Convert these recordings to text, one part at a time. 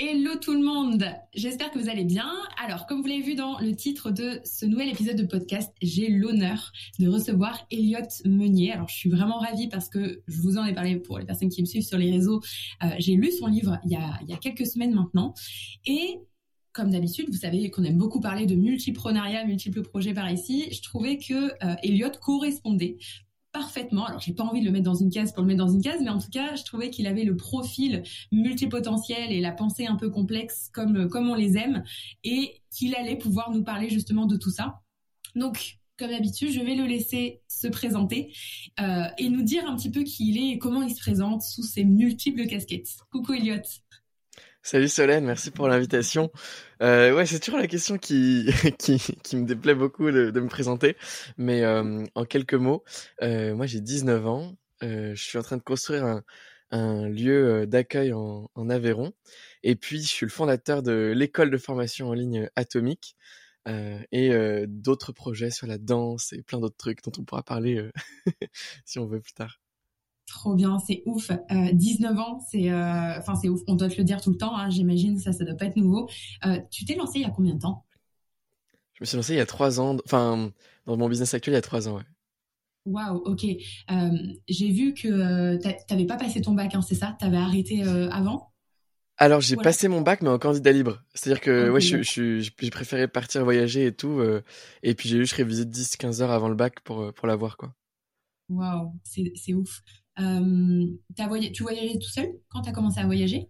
Hello tout le monde, j'espère que vous allez bien. Alors, comme vous l'avez vu dans le titre de ce nouvel épisode de podcast, j'ai l'honneur de recevoir Elliot Meunier. Alors, je suis vraiment ravie parce que je vous en ai parlé pour les personnes qui me suivent sur les réseaux. Euh, j'ai lu son livre il y, a, quelques semaines maintenant et comme d'habitude, vous savez qu'on aime beaucoup parler de multiprenariat, multiples projets par ici. Je trouvais que euh, Elliot correspondait parfaitement. Alors, j'ai pas envie de le mettre dans une case pour le mettre dans une case, mais en tout cas, je trouvais qu'il avait le profil multipotentiel et la pensée un peu complexe comme, comme on les aime et qu'il allait pouvoir nous parler justement de tout ça. Donc, comme d'habitude, je vais le laisser se présenter euh, et nous dire un petit peu qui il est et comment il se présente sous ses multiples casquettes. Coucou Elliot. Salut Solène, merci pour l'invitation. Euh, ouais, c'est toujours la question qui, qui, qui me déplaît beaucoup de, de me présenter. Mais euh, en quelques mots, euh, moi j'ai 19 ans. Euh, je suis en train de construire un, un lieu euh, d'accueil en, en, Aveyron. Et puis, je suis le fondateur de l'école de formation en ligne Atomique. Euh, et d'autres projets sur la danse et plein d'autres trucs dont on pourra parler si on veut plus tard. Trop bien, c'est ouf. Euh, 19 ans, c'est, euh, enfin c'est ouf. On doit te le dire tout le temps. Hein, J'imagine ça, ça doit pas être nouveau. Euh, tu t'es lancé il y a combien de temps? Je me suis lancé il y a trois ans. Enfin, dans mon business actuel, il y a trois ans. Ouais. Waouh, ok. Euh, j'ai vu que t'avais pas passé ton bac, hein, c'est ça? T'avais arrêté avant? Alors j'ai voilà. passé mon bac, mais en candidat libre. C'est-à-dire que ouais, je, je, j'ai préféré partir voyager et tout. et puis j'ai juste révisé 10-15 heures avant le bac pour pour l'avoir quoi. Waouh, c'est ouf. Euh, as voyagé, tu voyageais tout seul quand tu as commencé à voyager?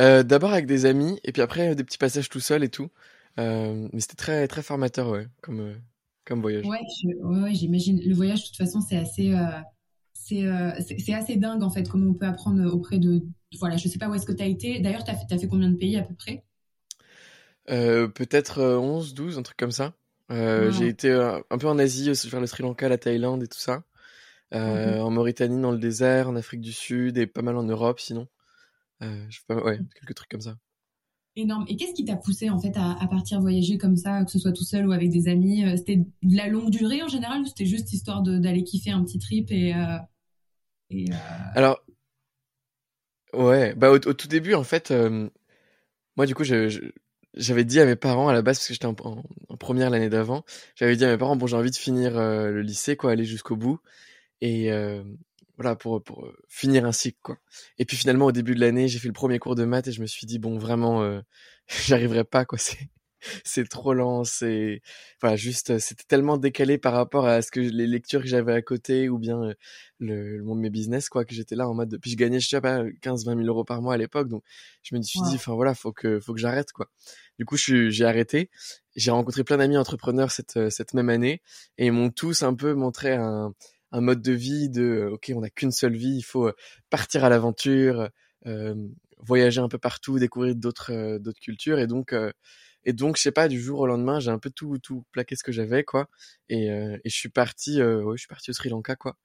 Euh, D'abord avec des amis, et puis après des petits passages tout seul et tout. Euh, mais c'était très, très formateur, ouais, comme, euh, comme voyage. Ouais, ouais j'imagine. Le voyage, de toute façon, c'est assez, euh, c'est assez dingue, en fait, comment on peut apprendre auprès de. Voilà, je sais pas où est-ce que tu as été. D'ailleurs, tu as, as, fait combien de pays à peu près? Peut-être 11, 12, un truc comme ça. Wow. J'ai été un peu en Asie, vers le Sri Lanka, la Thaïlande et tout ça. Euh, mmh. En Mauritanie, dans le désert, en Afrique du Sud et pas mal en Europe sinon. Euh, je sais pas, ouais, quelques trucs comme ça. Énorme. Et qu'est-ce qui t'a poussé en fait à, à, partir voyager comme ça, que ce soit tout seul ou avec des amis C'était de la longue durée en général ou c'était juste histoire d'aller kiffer un petit trip et, euh, et euh... Alors, ouais, bah au, au, tout début en fait, euh, moi du coup je, je j'avais dit à mes parents à la base parce que j'étais en, en, en, première l'année d'avant, j'avais dit à mes parents bon j'ai envie de finir euh, le lycée quoi, aller jusqu'au bout et euh, voilà pour pour finir un cycle quoi. Et puis finalement au début de l'année, j'ai fait le premier cours de maths et je me suis dit bon vraiment euh, j'arriverai pas quoi, c'est c'est trop lent, c'est voilà, juste c'était tellement décalé par rapport à ce que les lectures que j'avais à côté ou bien le, le monde de mes business quoi que j'étais là en mode depuis je gagnais je sais pas 15 20 000 euros par mois à l'époque donc je me suis wow. dit enfin voilà faut que faut que j'arrête quoi du coup j'ai arrêté j'ai rencontré plein d'amis entrepreneurs cette cette même année et ils m'ont tous un peu montré un un mode de vie de ok on n'a qu'une seule vie il faut partir à l'aventure euh, voyager un peu partout découvrir d'autres euh, d'autres cultures. Et donc euh, et donc je sais pas du jour au lendemain j'ai un peu tout tout plaqué ce que j'avais quoi. Et, et je suis parti ouais, je suis parti au Sri Lanka quoi.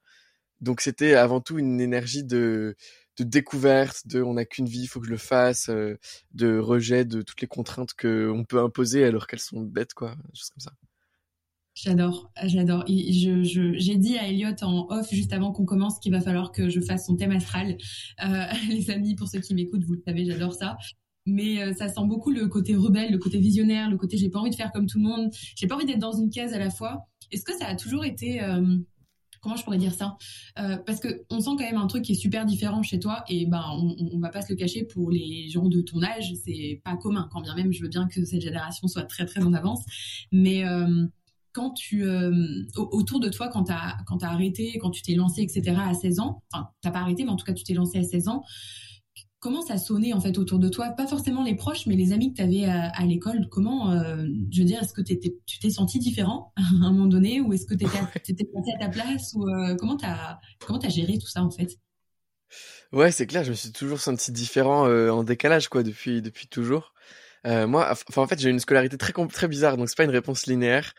Donc c'était avant tout une énergie de de découverte, de on n'a qu'une vie, il faut que je le fasse, euh, de rejet de toutes les contraintes que on peut imposer alors qu'elles sont bêtes, quoi, juste comme ça. J'adore, j'adore. J'ai dit à Elliot en off juste avant qu'on commence qu'il va falloir que je fasse son thème astral. Euh, les amis, pour ceux qui m'écoutent, vous le savez, j'adore ça. Mais euh, ça sent beaucoup le côté rebelle, le côté visionnaire, le côté j'ai pas envie de faire comme tout le monde, j'ai pas envie d'être dans une case à la fois. Est-ce que ça a toujours été euh, comment je pourrais dire ça? Parce que on sent quand même un truc qui est super différent chez toi et ben on, on va pas se le cacher pour les gens de ton âge, c'est pas commun. Quand bien même, je veux bien que cette génération soit très très en avance, mais quand tu euh, autour de toi quand tu as quand as arrêté quand tu t'es lancé etc à 16 ans enfin t'as pas arrêté mais en tout cas tu t'es lancé à 16 ans comment ça sonnait en fait autour de toi? Pas forcément les proches mais les amis que tu avais à, à l'école. Comment euh, je veux dire est-ce que tu t'es senti différent à un moment donné ou est-ce que tu étais senti à ta place ou euh, comment t'as comment t'as géré tout ça en fait? Ouais c'est clair je me suis toujours senti différent en décalage quoi depuis depuis toujours. Moi enfin en fait j'ai une scolarité très très bizarre donc c'est pas une réponse linéaire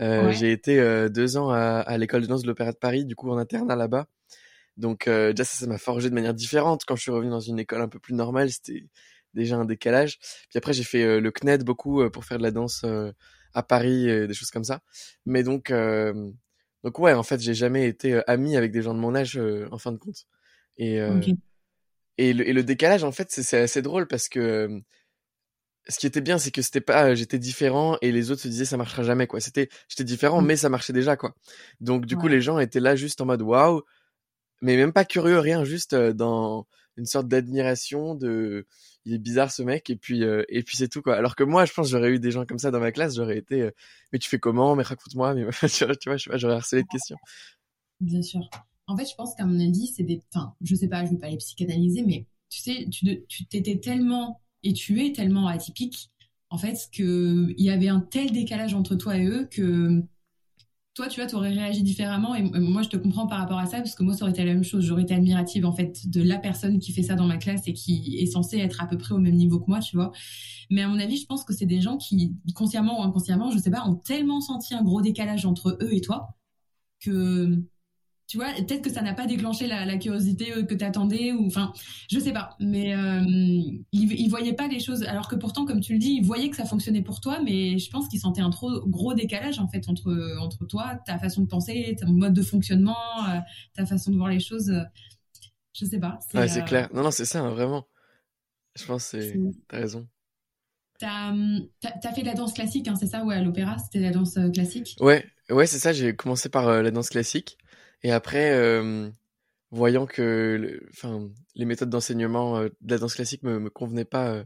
ouais. J'ai été euh, deux ans à, à l'école de danse de l'Opéra de Paris, du coup en internat là-bas. Donc euh, déjà ça, ça m'a forgé de manière différente. Quand je suis revenu dans une école un peu plus normale, c'était déjà un décalage. Puis après j'ai fait le CNED beaucoup pour faire de la danse à Paris, des choses comme ça. Mais donc donc ouais, en fait j'ai jamais été ami avec des gens de mon âge en fin de compte. Et okay. et le, et le décalage, en fait, c'est assez drôle parce que ce qui était bien, c'est que c'était pas, j'étais différent et les autres se disaient ça marchera jamais quoi. C'était, j'étais différent, mmh. mais ça marchait déjà quoi. Donc du coup, les gens étaient là juste en mode waouh, mais même pas curieux, rien, juste dans une sorte d'admiration de, il est bizarre ce mec et puis et puis c'est tout quoi. Alors que moi, je pense j'aurais eu des gens comme ça dans ma classe, j'aurais été, mais tu fais comment, mais raconte-moi, mais tu vois, je sais pas, j'aurais harcelé de questions. Bien sûr. En fait, je pense qu'à mon avis, c'est des, enfin, je sais pas, je vais pas les psychanalyser, mais tu sais, tu, tu t'étais tellement et tu es tellement atypique, en fait, qu'il y avait un tel décalage entre toi et eux que toi, tu vois, tu aurais réagi différemment. Et moi, je te comprends par rapport à ça, parce que moi, ça aurait été la même chose. J'aurais été admirative, en fait, de la personne qui fait ça dans ma classe et qui est censée être à peu près au même niveau que moi, tu vois. Mais à mon avis, je pense que c'est des gens qui, consciemment ou inconsciemment, je sais pas, ont tellement senti un gros décalage entre eux et toi que tu vois, peut-être que ça n'a pas déclenché la, curiosité euh, que tu attendais, ou enfin, je sais pas. Mais euh, ils, voyaient pas les choses, alors que pourtant, comme tu le dis, ils voyaient que ça fonctionnait pour toi, mais je pense qu'ils sentaient un trop gros décalage en fait entre entre toi, ta façon de penser, ton mode de fonctionnement, euh, ta façon de voir les choses. je sais pas. Ouais, c'est clair. Non, non, c'est ça, hein, vraiment. Je pense que t'as raison. T'as as, fait de la danse classique, hein, c'est ça Ouais, à l'opéra, c'était la danse classique? Ouais, ouais, c'est ça. J'ai commencé par la danse classique. Et après, euh, voyant que enfin, les méthodes d'enseignement euh, de la danse classique me, me convenaient pas euh,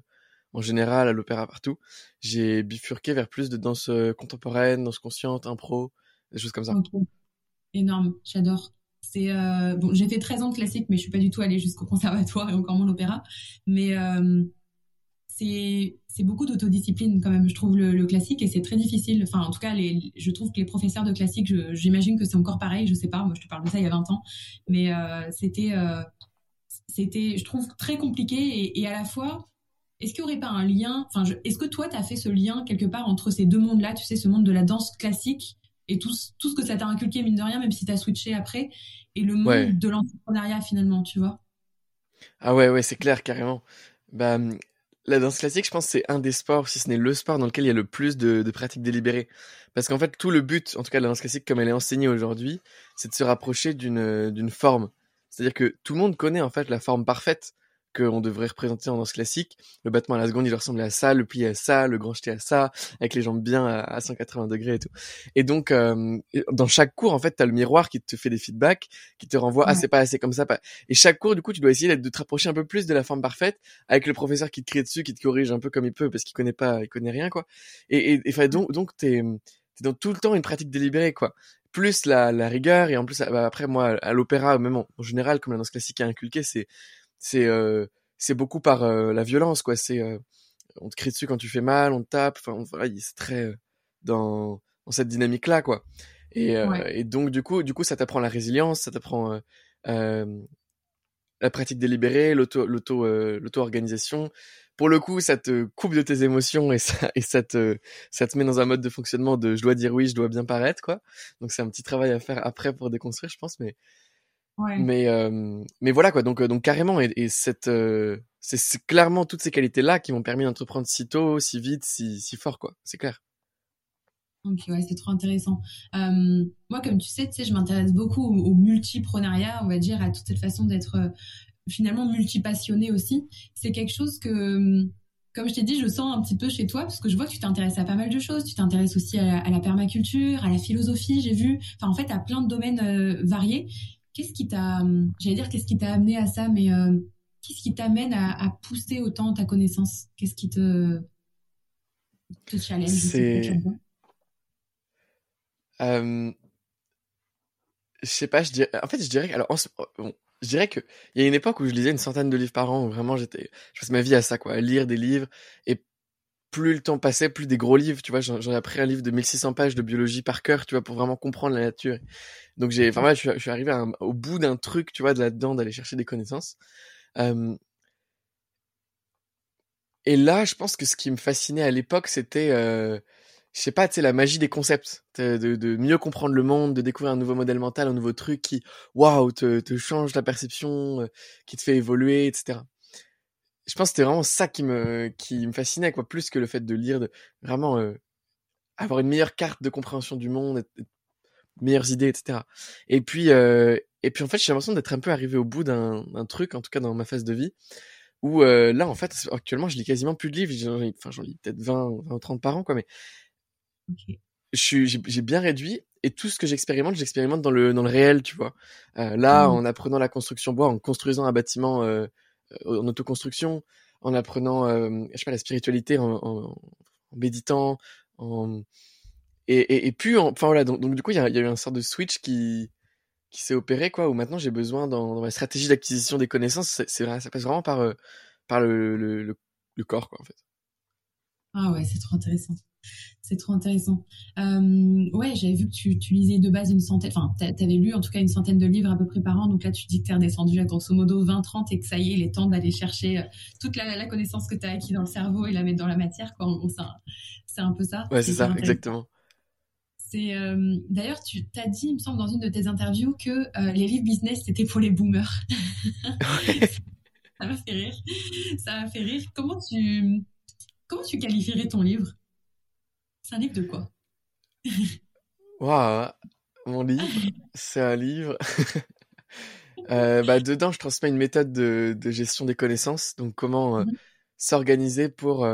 en général à l'opéra partout, j'ai bifurqué vers plus de danse contemporaine, danse consciente, impro, des choses comme ça. Énorme, j'adore. C'est bon, j'ai fait 13 ans de classique, mais je suis pas du tout allée jusqu'au conservatoire et encore moins l'opéra. Mais c'est beaucoup d'autodiscipline quand même, je trouve, le, classique, et c'est très difficile. Enfin, en tout cas, les, je trouve que les professeurs de classique, j'imagine que c'est encore pareil, je sais pas, moi je te parle de ça il y a 20 ans, mais euh, c'était, euh, c'était, je trouve, très compliqué, et, à la fois, est-ce qu'il n'y aurait pas un lien, enfin, est-ce que toi, tu as fait ce lien quelque part entre ces deux mondes-là, tu sais, ce monde de la danse classique et tout, tout ce que ça t'a inculqué, mine de rien, même si tu as switché après, et le monde de l'entrepreneuriat finalement, tu vois? Ah ouais, ouais, c'est clair, carrément. Bah, la danse classique, je pense, c'est un des sports, si ce n'est le sport dans lequel il y a le plus de, pratiques délibérées. Parce qu'en fait, tout le but, en tout cas de la danse classique comme elle est enseignée aujourd'hui, c'est de se rapprocher d'une d'une forme. C'est-à-dire que tout le monde connaît en fait la forme parfaite qu'on devrait représenter en danse classique. Le battement à la seconde, il ressemble à ça, le pli à ça, le grand jeté à ça, avec les jambes bien à, 180 degrés et tout. Et donc, euh, dans chaque cours, en fait, tu as le miroir qui te fait des feedbacks, qui te renvoie, ah, c'est pas assez comme ça. Pas... Et chaque cours, du coup, tu dois essayer de te rapprocher un peu plus de la forme parfaite, avec le professeur qui te crie dessus, qui te corrige un peu comme il peut, parce qu'il connaît pas, il connaît rien, quoi. Et, et, et donc, donc t'es, t'es dans tout le temps une pratique délibérée, quoi plus la, la rigueur et en plus bah, après moi à l'opéra même en, général comme la danse classique a inculqué c'est c'est euh, c'est beaucoup par euh, la violence quoi. C'est euh, on te crie dessus quand tu fais mal on te tape enfin c'est très dans, dans cette dynamique là quoi. Et, et donc du coup du coup ça t'apprend la résilience ça t'apprend la pratique délibérée l'auto l'auto l'auto organisation pour le coup, ça te coupe de tes émotions et ça, et ça te, ça te met dans un mode de fonctionnement de je dois dire oui, je dois bien paraître, quoi. Donc c'est un petit travail à faire après pour déconstruire, je pense, mais, mais, euh, mais voilà quoi. Donc, euh, donc carrément, et, et cette, euh, c'est clairement toutes ces qualités-là qui m'ont permis d'entreprendre si tôt, si vite, si, si fort quoi. C'est clair. Ok, ouais, c'est trop intéressant. Euh, moi, comme tu sais, tu sais, je m'intéresse beaucoup au, au, multiprenariat, on va dire, à toute cette façon d'être euh, finalement multipassionné aussi. C'est quelque chose que comme je t'ai dit, je sens un petit peu chez toi, parce que je vois que tu t'intéresses à pas mal de choses. Tu t'intéresses aussi à la, permaculture, à la philosophie, j'ai vu. Enfin, en fait, à plein de domaines variés. Qu'est-ce qui t'a, j'allais dire, qu'est-ce qui t'a amené à ça, mais euh, qu'est-ce qui t'amène à, pousser autant ta connaissance? Qu'est-ce qui te, te challenge C'est. Euh, je sais pas, je dirais. En fait, je dirais. Alors, bon, je dirais que il y a une époque où je lisais une centaine de livres par an, où vraiment j'étais, je passais ma vie à ça, quoi, à lire des livres. Et plus le temps passait, plus des gros livres, tu vois, j'en ai appris un livre de 1600 pages de biologie par cœur, tu vois, pour vraiment comprendre la nature. Donc j'ai, enfin, je, suis, arrivé au bout d'un truc, tu vois, de là-dedans, d'aller chercher des connaissances. Et là, je pense que ce qui me fascinait à l'époque, c'était, euh, je sais pas, tu sais, la magie des concepts, de, mieux comprendre le monde, de découvrir un nouveau modèle mental, un nouveau truc qui, waouh, te, te change ta perception, euh, qui te fait évoluer, etc. Je pense que c'était vraiment ça qui me, qui me fascinait, quoi, plus que le fait de lire, de vraiment avoir une meilleure carte de compréhension du monde, meilleures idées, etc. Et puis, euh, et puis en fait, j'ai l'impression d'être un peu arrivé au bout d'un truc, en tout cas dans ma phase de vie, où euh, là, en fait, actuellement, je lis quasiment plus de livres. Enfin, j'en lis peut-être 20, 20 ou 30 par an, quoi, mais j'ai bien réduit. Et tout ce que j'expérimente, j'expérimente dans le, dans le réel, tu vois. Euh, là, mmh. en apprenant la construction bois, en construisant un bâtiment euh, en autoconstruction, en apprenant, je sais pas, la spiritualité, en, en, méditant, en... Et, et, et puis, enfin voilà, donc, du coup, il y a, y a eu un sort de switch qui, qui s'est opéré quoi où maintenant j'ai besoin dans, dans, ma stratégie d'acquisition des connaissances c'est ça passe vraiment par euh, par le, le, le, corps quoi en fait ah ouais c'est trop intéressant. C'est trop intéressant. Euh, ouais j'avais vu que tu, tu, lisais de base une centaine enfin t'avais lu en tout cas une centaine de livres à peu près par an. Donc là tu dis que t'es redescendu à grosso modo 20-30 et que ça y est il est temps d'aller chercher euh, toute la, la connaissance que t'as acquis dans le cerveau et la mettre dans la matière quoi. C'est un peu ça. Ouais c'est ça exactement. C'est euh, d'ailleurs tu t'as dit, il me semble, dans une de tes interviews que euh, les livres business c'était pour les boomers. ça m'a fait rire. Ça m'a fait rire. Comment tu comment tu qualifierais ton livre? C'est un livre de quoi? Waouh, mon livre, c'est un livre. euh, bah, dedans, je transmets une méthode de, de gestion des connaissances. Donc, comment euh, mmh s'organiser pour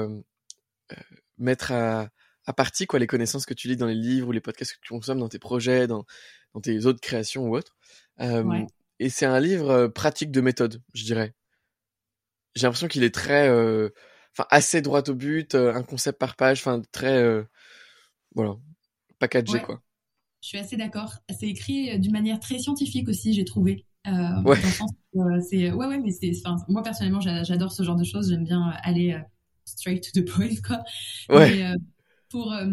mettre à à partie quoi les connaissances que tu lis dans les livres ou les podcasts que tu consommes dans tes projets, dans, dans tes autres créations ou autres. Euh, Et c'est un livre euh, pratique de méthode, je dirais. J'ai l'impression qu'il est très, euh, enfin assez droit au but, euh, un concept par page, enfin très, euh, voilà, packagé quoi. Je suis assez d'accord. C'est écrit d'une manière très scientifique aussi, j'ai trouvé. Euh, ouais. c'est ouais ouais mais c'est moi personnellement j'adore ce genre de choses j'aime bien aller straight to the point quoi ouais. Pour, euh,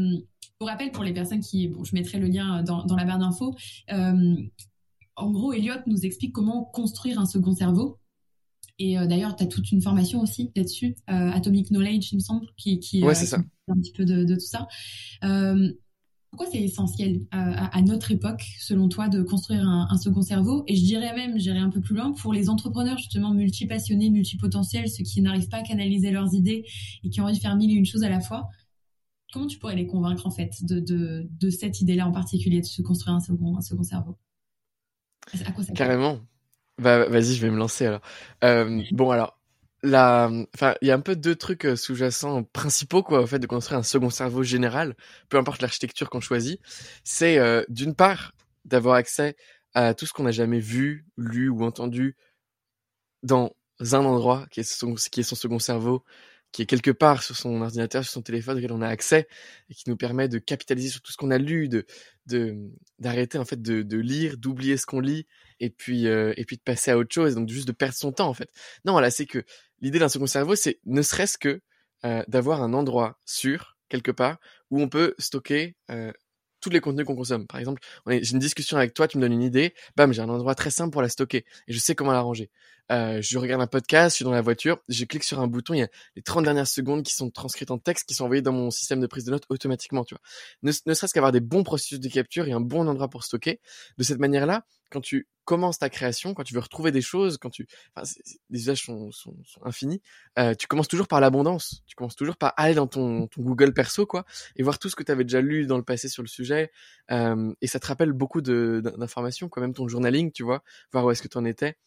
pour rappel, pour les personnes qui, bon, je mettrai le lien dans, dans la barre d'infos. Euh, en gros, Elliot nous explique comment construire un second cerveau. Et euh, d'ailleurs, tu as toute une formation aussi là-dessus, Atomic Knowledge, il me semble, qui, qui, ouais, ça. un petit peu de, de tout ça. pourquoi c'est essentiel à, à, notre époque, selon toi, de construire un, un, second cerveau? Et je dirais même, j'irais un peu plus loin, pour les entrepreneurs justement multipassionnés, multipotentiels, ceux qui n'arrivent pas à canaliser leurs idées et qui ont envie de faire mille et une choses à la fois comment tu pourrais les convaincre en fait de, de, de cette idée-là en particulier, de se construire un second, un second cerveau? À quoi ça Carrément. Bah, vas-y, je vais me lancer alors. Euh, bon, alors, la, enfin, il y a un peu deux trucs euh, sous-jacents principaux, quoi, au fait de construire un second cerveau général, peu importe l'architecture qu'on choisit. C'est, euh, d'une part, d'avoir accès à tout ce qu'on n'a jamais vu, lu ou entendu dans un endroit qui est son, qui est son second cerveau, qui est quelque part sur son ordinateur, sur son téléphone, auquel on a accès et qui nous permet de capitaliser sur tout ce qu'on a lu, de d'arrêter en fait de, de lire, d'oublier ce qu'on lit et puis euh, et puis de passer à autre chose, donc juste de perdre son temps en fait. Non, là c'est que l'idée d'un second cerveau, c'est ne serait-ce que euh, d'avoir un endroit sûr quelque part où on peut stocker euh, tous les contenus qu'on consomme. Par exemple, j'ai une discussion avec toi, tu me donnes une idée, bam, j'ai un endroit très simple pour la stocker et je sais comment la ranger. Euh, je regarde un podcast, je suis dans la voiture, je clique sur un bouton, il y a les 30 dernières secondes qui sont transcrites en texte, qui sont envoyées dans mon système de prise de notes automatiquement, tu vois. Ne, serait-ce qu'avoir des bons processus de capture et un bon endroit pour stocker. De cette manière-là, quand tu commences ta création, quand tu veux retrouver des choses, quand tu, enfin, les usages sont, sont, sont infinis, euh, tu commences toujours par l'abondance. Tu commences toujours par aller dans ton, ton Google perso, quoi, et voir tout ce que tu avais déjà lu dans le passé sur le sujet. Euh, et ça te rappelle beaucoup d'informations, quoi, même ton journaling, tu vois, voir où est-ce que tu en étais.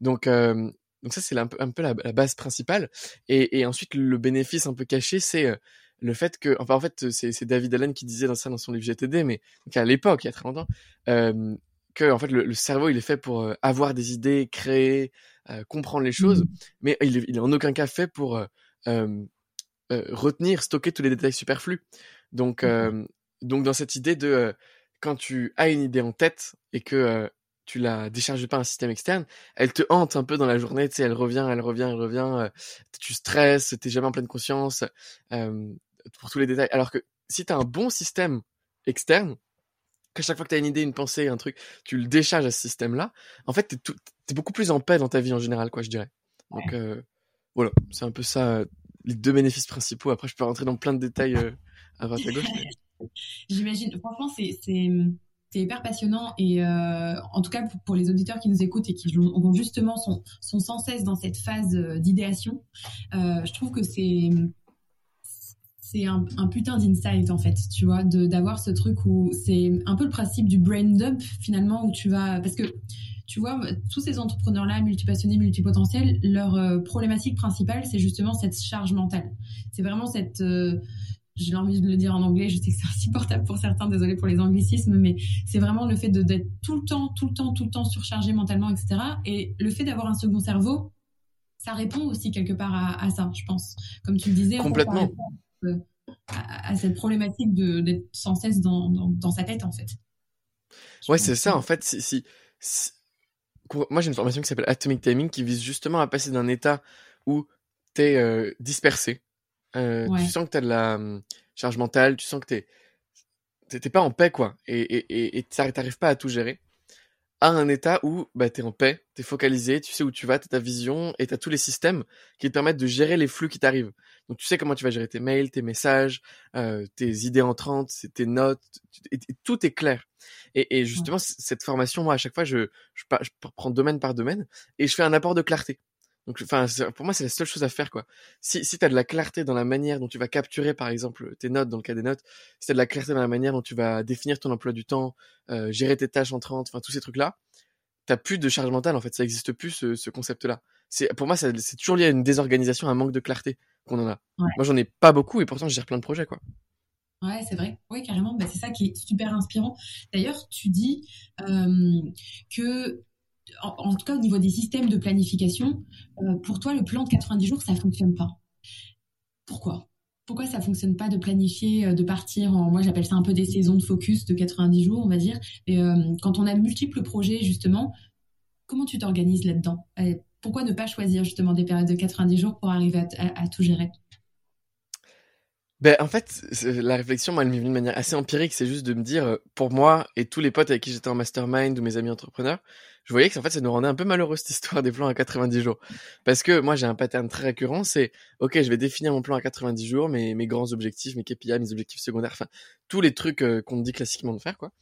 Donc, euh, donc ça, c'est un peu, un peu la, base principale. Et, et, ensuite, le bénéfice un peu caché, c'est euh, le fait que, enfin, en fait, c'est David Allen qui disait dans ça dans son livre GTD, mais à l'époque, il y a très longtemps, euh, que en fait, le, cerveau, il est fait pour euh, avoir des idées, créer, comprendre les choses, mmh. mais il, il est en aucun cas fait pour retenir, stocker tous les détails superflus. Donc, donc dans cette idée de quand tu as une idée en tête et que tu la décharges pas un système externe, elle te hante un peu dans la journée, tu sais, elle revient, elle revient, elle revient, euh, tu stresses, t'es jamais en pleine conscience euh, pour tous les détails. Alors que si tu as un bon système externe, qu'à chaque fois que tu as une idée, une pensée, un truc, tu le décharges à ce système-là, en fait, tu es, beaucoup plus en paix dans ta vie en général, quoi, je dirais. Donc euh, voilà, c'est un peu ça, les deux bénéfices principaux. Après, je peux rentrer dans plein de détails à droite à gauche. J'imagine, franchement, c'est c'est hyper passionnant et euh, en tout cas pour, les auditeurs qui nous écoutent et qui justement sont, sont sans cesse dans cette phase euh, d'idéation, euh, je trouve que c'est c'est un, un, putain d'insight en fait, tu vois, d'avoir ce truc où c'est un peu le principe du brain dump finalement où tu vas parce que tu vois, tous ces entrepreneurs-là, multipassionnés, multipotentiels, leur problématique principale, c'est justement cette charge mentale. C'est vraiment cette j'ai envie de le dire en anglais, je sais que c'est insupportable pour certains, désolé pour les anglicismes, mais c'est vraiment le fait d'être tout le temps, tout le temps, tout le temps surchargé mentalement, etc. Et le fait d'avoir un second cerveau, ça répond aussi quelque part à, ça, je pense. Comme tu le disais, complètement. À, à, cette problématique d'être sans cesse dans, dans, sa tête, en fait. ouais, c'est ça, en fait. Si, si, Moi, j'ai une formation qui s'appelle Atomic Timing qui vise justement à passer d'un état où tu es euh, dispersé, euh, tu sens que tu as de la hum, charge mentale, tu sens que tu t'es pas en paix, quoi. Et, et, t'arrives pas à tout gérer. À un état où bah, tu es en paix, tu es focalisé, tu sais où tu vas, tu ta vision et tu as tous les systèmes qui te permettent de gérer les flux qui t'arrivent. Donc tu sais comment tu vas gérer tes mails, tes messages, euh, tes idées entrantes, tes notes, et, tout est clair. Et, et justement, cette formation, moi, à chaque fois, je, je, je, prends domaine par domaine et je fais un apport de clarté. Donc, enfin, pour moi, c'est la seule chose à faire, quoi. Si, si t'as de la clarté dans la manière dont tu vas capturer, par exemple, tes notes, dans le cas des notes, si t'as de la clarté dans la manière dont tu vas définir ton emploi du temps, euh, gérer tes tâches entrantes, enfin, tous ces trucs-là, t'as plus de charge mentale, en fait. Ça existe plus, ce, ce concept-là. C'est, pour moi, c'est toujours lié à une désorganisation, à un manque de clarté qu'on en a. Moi, j'en ai pas beaucoup et pourtant, je gère plein de projets, quoi. Ouais, c'est vrai. Oui, carrément. Bah, c'est ça qui est super inspirant. D'ailleurs, tu dis euh, que en, tout cas au niveau des systèmes de planification, euh, pour toi, le plan de 90 jours, ça fonctionne pas. Pourquoi? Pourquoi ça fonctionne pas de planifier, euh, de partir en, moi j'appelle ça un peu des saisons de focus de 90 jours, on va dire. Et euh, quand on a multiples projets, justement, comment tu t'organises là-dedans? Pourquoi ne pas choisir justement des périodes de 90 jours pour arriver à tout gérer? Ben, en fait, la réflexion, moi, elle m'est venue de manière assez empirique. C'est juste de me dire, pour moi et tous les potes avec qui j'étais en mastermind ou mes amis entrepreneurs, je voyais que en fait, ça nous rendait un peu malheureux cette histoire des plans à 90 jours. Parce que moi, j'ai un pattern très récurrent, c'est, ok, je vais définir mon plan à 90 jours, mes, mes grands objectifs, mes KPI, mes objectifs secondaires, enfin, tous les trucs euh, qu'on dit classiquement de faire, quoi.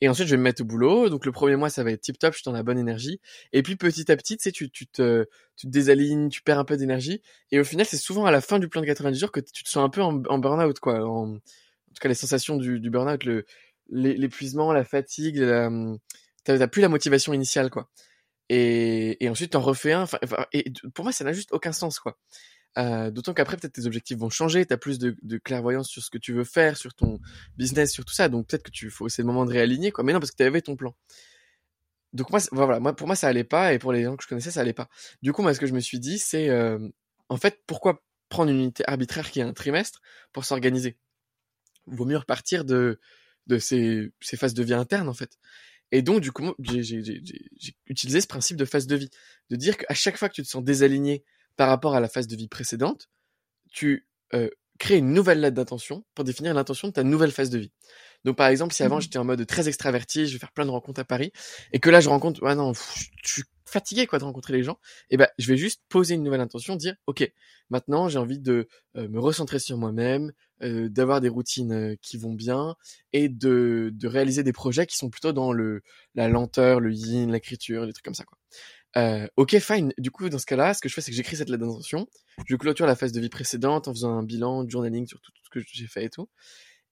Et ensuite, je vais me mettre au boulot. Donc, le premier mois, ça va être tip top, je suis dans la bonne énergie. Et puis, petit à petit, tu sais, tu, tu te, tu te désalignes, tu perds un peu d'énergie. Et au final, c'est souvent à la fin du plan de 90 jours que tu te sens un peu en, en burn-out, quoi. En, tout cas, les sensations du, du burn-out, le, l'épuisement, la fatigue, la, t'as plus la motivation initiale, quoi. Et, et ensuite, t'en refais un. et pour moi, ça n'a juste aucun sens, quoi. Euh, D'autant qu'après, peut-être tes objectifs vont changer, tu as plus de, de, clairvoyance sur ce que tu veux faire, sur ton business, sur tout ça. Donc peut-être que tu faut c'est le moment de réaligner, quoi. Mais non, parce que tu avais ton plan. Donc moi, voilà, moi, pour moi, ça allait pas, et pour les gens que je connaissais, ça allait pas. Du coup, moi, ce que je me suis dit, c'est, euh, en fait, pourquoi prendre une unité arbitraire qui est un trimestre pour s'organiser? Vaut mieux repartir de, de ces, ces phases de vie internes, en fait. Et donc, du coup, j'ai utilisé ce principe de phase de vie. De dire qu'à chaque fois que tu te sens désaligné par rapport à la phase de vie précédente, tu euh, crées une nouvelle lettre d'intention pour définir l'intention de ta nouvelle phase de vie. Donc par exemple, si avant mmh. j'étais en mode très extraverti, je vais faire plein de rencontres à Paris, et que là je rencontre, ah non, je suis fatigué quoi de rencontrer les gens, et eh ben je vais juste poser une nouvelle intention, dire ok, maintenant j'ai envie de euh, me recentrer sur moi-même, euh, d'avoir des routines euh, qui vont bien et de, de réaliser des projets qui sont plutôt dans le la lenteur, le yin, l'écriture, des trucs comme ça quoi. Euh, ok, fine. Du coup, dans ce cas-là, ce que je fais, c'est que j'écris cette lettre d'intention. Je clôture la phase de vie précédente en faisant un bilan, journaling sur tout, ce que j'ai fait et tout.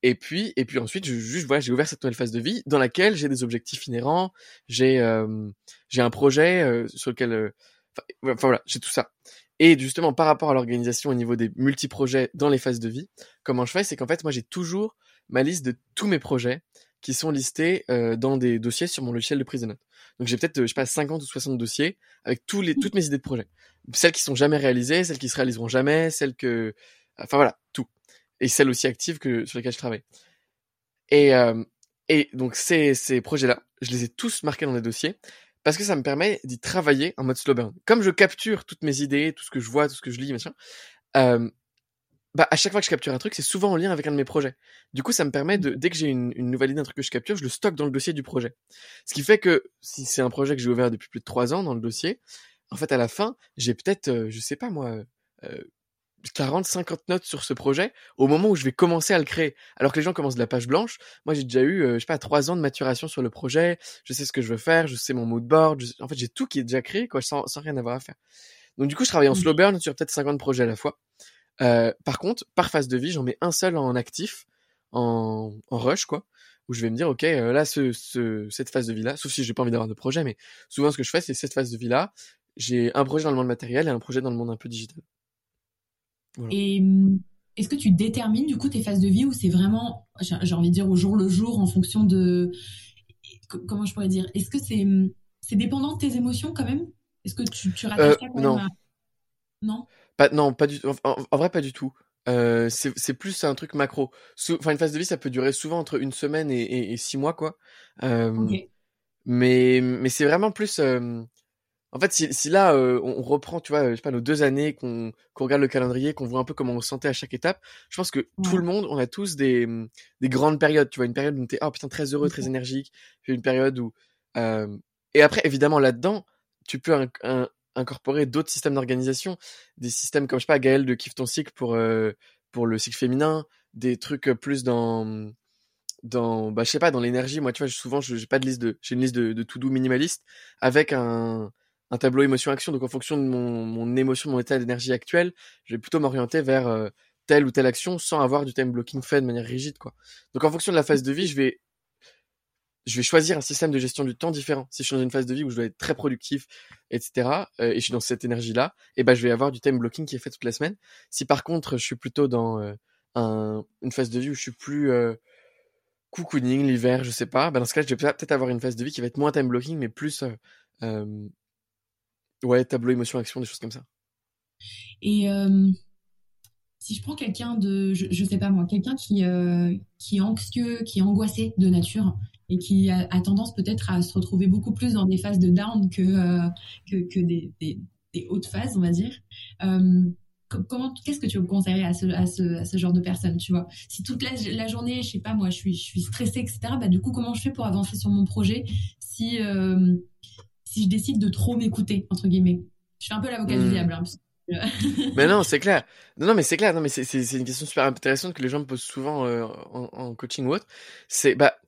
Et puis, et puis ensuite, je, voilà, j'ai ouvert cette nouvelle phase de vie dans laquelle j'ai des objectifs inhérents, j'ai, euh, j'ai un projet euh, sur lequel, euh, enfin voilà, j'ai tout ça. Et justement, par rapport à l'organisation au niveau des multi-projets dans les phases de vie, comment je fais, c'est qu'en fait, moi, j'ai toujours ma liste de tous mes projets qui sont listés euh, dans des dossiers sur mon logiciel de prise de notes. Donc j'ai peut-être, je sais pas, 50 ou 60 dossiers avec les, toutes mes idées de projet. Celles qui sont jamais réalisées, celles qui se réaliseront jamais, celles que... Enfin voilà, tout. Et celles aussi actives que, sur lesquelles je travaille. Et, euh, et donc ces, ces projets-là, je les ai tous marqués dans des dossiers parce que ça me permet d'y travailler en mode slow burn. Comme je capture toutes mes idées, tout ce que je vois, tout ce que je lis, machin, euh, bah, à chaque fois que je capture un truc, c'est souvent en lien avec un de mes projets. Du coup, ça me permet de, dès que j'ai une, nouvelle idée d'un truc que je capture, je le stocke dans le dossier du projet. Ce qui fait que si c'est un projet que j'ai ouvert depuis plus de trois ans dans le dossier, en fait, à la fin, j'ai peut-être, euh, je sais pas moi, euh, 40, 50 notes sur ce projet au moment où je vais commencer à le créer. Alors que les gens commencent de la page blanche. Moi, j'ai déjà eu, euh, je sais pas, trois ans de maturation sur le projet. Je sais ce que je veux faire, je sais mon mood board. En fait, j'ai tout qui est déjà créé, quoi, sans, sans rien avoir à faire. Donc, du coup, je travaille en mmh. slow burn sur peut-être 50 projets à la fois. Euh, par contre, par phase de vie, j'en mets un seul en actif, en, en rush, quoi. où je vais me dire, ok, là, ce, ce, cette phase de vie-là, sauf si j'ai pas envie d'avoir de projet, mais souvent ce que je fais, c'est cette phase de vie-là, j'ai un projet dans le monde matériel et un projet dans le monde un peu digital. Et hum, est-ce que tu détermines du coup tes phases de vie ou c'est vraiment, j'ai envie de dire au jour le jour en fonction de, comment je pourrais dire, est-ce que c'est hum, c'est dépendant de tes émotions quand même? Est-ce que tu, tu rattaches ça quand non. même Non? Pas, Non, pas du tout. En, vrai, pas du tout. Euh, c'est plus un truc macro. Enfin, une phase de vie, ça peut durer souvent entre une semaine et, et, six mois, quoi. Euh, Mais, mais c'est vraiment plus. En fait, si, si là, euh, on reprend, tu vois, je sais pas, nos deux années, qu'on regarde le calendrier, qu'on voit un peu comment on se sentait à chaque étape, je pense que tout le monde, on a tous des, des grandes périodes, tu vois, une période où t'es, oh putain, très heureux, très énergique, puis une période où... Euh... Et après, évidemment, là-dedans, tu peux un, incorporer d'autres systèmes d'organisation, des systèmes comme, je sais pas, Gaël de Kiff ton cycle pour, euh, pour le cycle féminin, des trucs plus dans dans bah je sais pas dans l'énergie. Moi tu vois souvent j'ai pas de liste de j'ai une liste de, de to do minimaliste avec un un tableau émotion-action. Donc en fonction de mon, mon émotion, mon état d'énergie actuel, je vais plutôt m'orienter vers euh, telle ou telle action sans avoir du time blocking fait de manière rigide. quoi. Donc en fonction de la phase de vie, je vais je vais choisir un système de gestion du temps différent. Si je suis dans une phase de vie où je dois être très productif, etc., euh, et je suis dans cette énergie-là, et eh ben je vais avoir du time blocking qui est fait toute la semaine. Si par contre je suis plutôt dans euh, un, une phase de vie où je suis plus euh, cocooning l'hiver, je sais pas, ben dans ce cas, je vais peut-être avoir une phase de vie qui va être moins time blocking, mais plus Ouais, tableau émotion action, des choses comme ça. Et euh, si je prends quelqu'un de, je, sais pas moi, quelqu'un qui euh, qui est anxieux, qui est angoissé de nature et qui a, tendance peut-être à se retrouver beaucoup plus dans des phases de down que euh, que, des, des, hautes phases, on va dire. comment, qu'est-ce que tu veux conseiller à ce, à ce, à ce genre de personne, tu vois? Si toute la, la, journée, je sais pas moi, je suis, je suis stressée, etc. Bah du coup, comment je fais pour avancer sur mon projet si si je décide de trop m'écouter, entre guillemets. Je fais un peu l'avocat du hmm. diable. Hein, mais non, c'est clair. Non, non, mais c'est clair. Non, mais c'est, c'est, une question super intéressante que les gens me posent souvent euh, en, coaching ou autre. C'est, bah,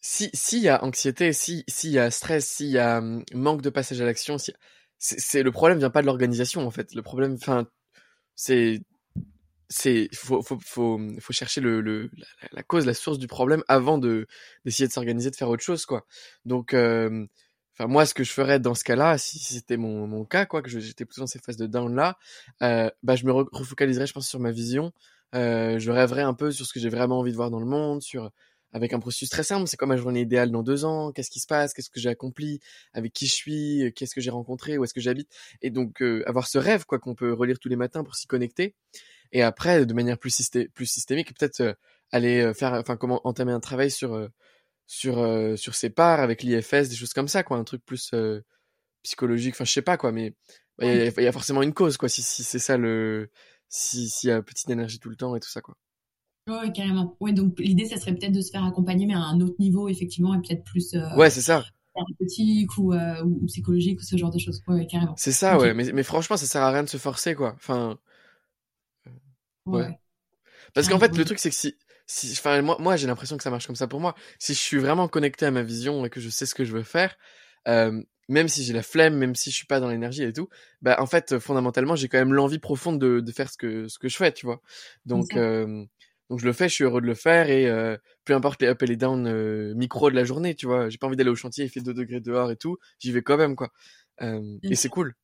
si, s'il y a anxiété, si, s'il y a stress, s'il y a hum, manque de passage à l'action, si, c'est, le problème vient pas de l'organisation, en fait. Le problème, enfin, c'est, c'est, faut, faut, faut, faut chercher le, le la, cause, la source du problème avant de, d'essayer de s'organiser, de faire autre chose, quoi. Donc, euh, Enfin, moi, ce que je ferais dans ce cas-là, si c'était mon, mon cas, quoi, que j'étais plutôt dans ces phases de down-là, euh, bah, je me refocaliserais, je pense, sur ma vision. Euh, je rêverais un peu sur ce que j'ai vraiment envie de voir dans le monde, sur avec un processus très simple. C'est quoi ma journée idéale dans deux ans? Qu'est-ce qui se passe? Qu'est-ce que j'ai accompli? Avec qui je suis? Qu'est-ce que j'ai rencontré? Où est-ce que j'habite? Et donc euh, avoir ce rêve, quoi, qu'on peut relire tous les matins pour s'y connecter. Et après, de manière plus, plus systémique, peut-être euh, aller euh, faire, enfin, comment entamer un travail sur sur euh, sur ses parts avec l'IFS, des choses comme ça, quoi, un truc plus euh, psychologique. Enfin, je sais pas quoi, mais bah, il y, a forcément une cause, quoi. Si, si c'est ça le, si s'il y a petite énergie tout le temps et tout ça, quoi. Ouais, carrément. Ouais, donc l'idée, ça serait peut-être de se faire accompagner, mais à un autre niveau, effectivement, et peut-être plus. Euh, ouais, c'est ça. Thérapeutique ou, ou, psychologique ou ce genre de choses. Ouais, carrément. C'est ça, ouais. Mais, mais franchement, ça sert à rien de se forcer, quoi. Enfin. Ouais. Parce qu'en fait, le truc, c'est que si, si, enfin, moi, moi j'ai l'impression que ça marche comme ça pour moi. Si je suis vraiment connecté à ma vision et que je sais ce que je veux faire, euh, même si j'ai la flemme, même si je suis pas dans l'énergie et tout, bah en fait fondamentalement j'ai quand même l'envie profonde de, de faire ce que ce que je fais, tu vois. Donc euh, donc je le fais, je suis heureux de le faire et euh, peu importe les up et les down euh, micro de la journée, tu vois. J'ai pas envie d'aller au chantier, il fait 2 degrés dehors et tout, j'y vais quand même quoi. Et c'est cool.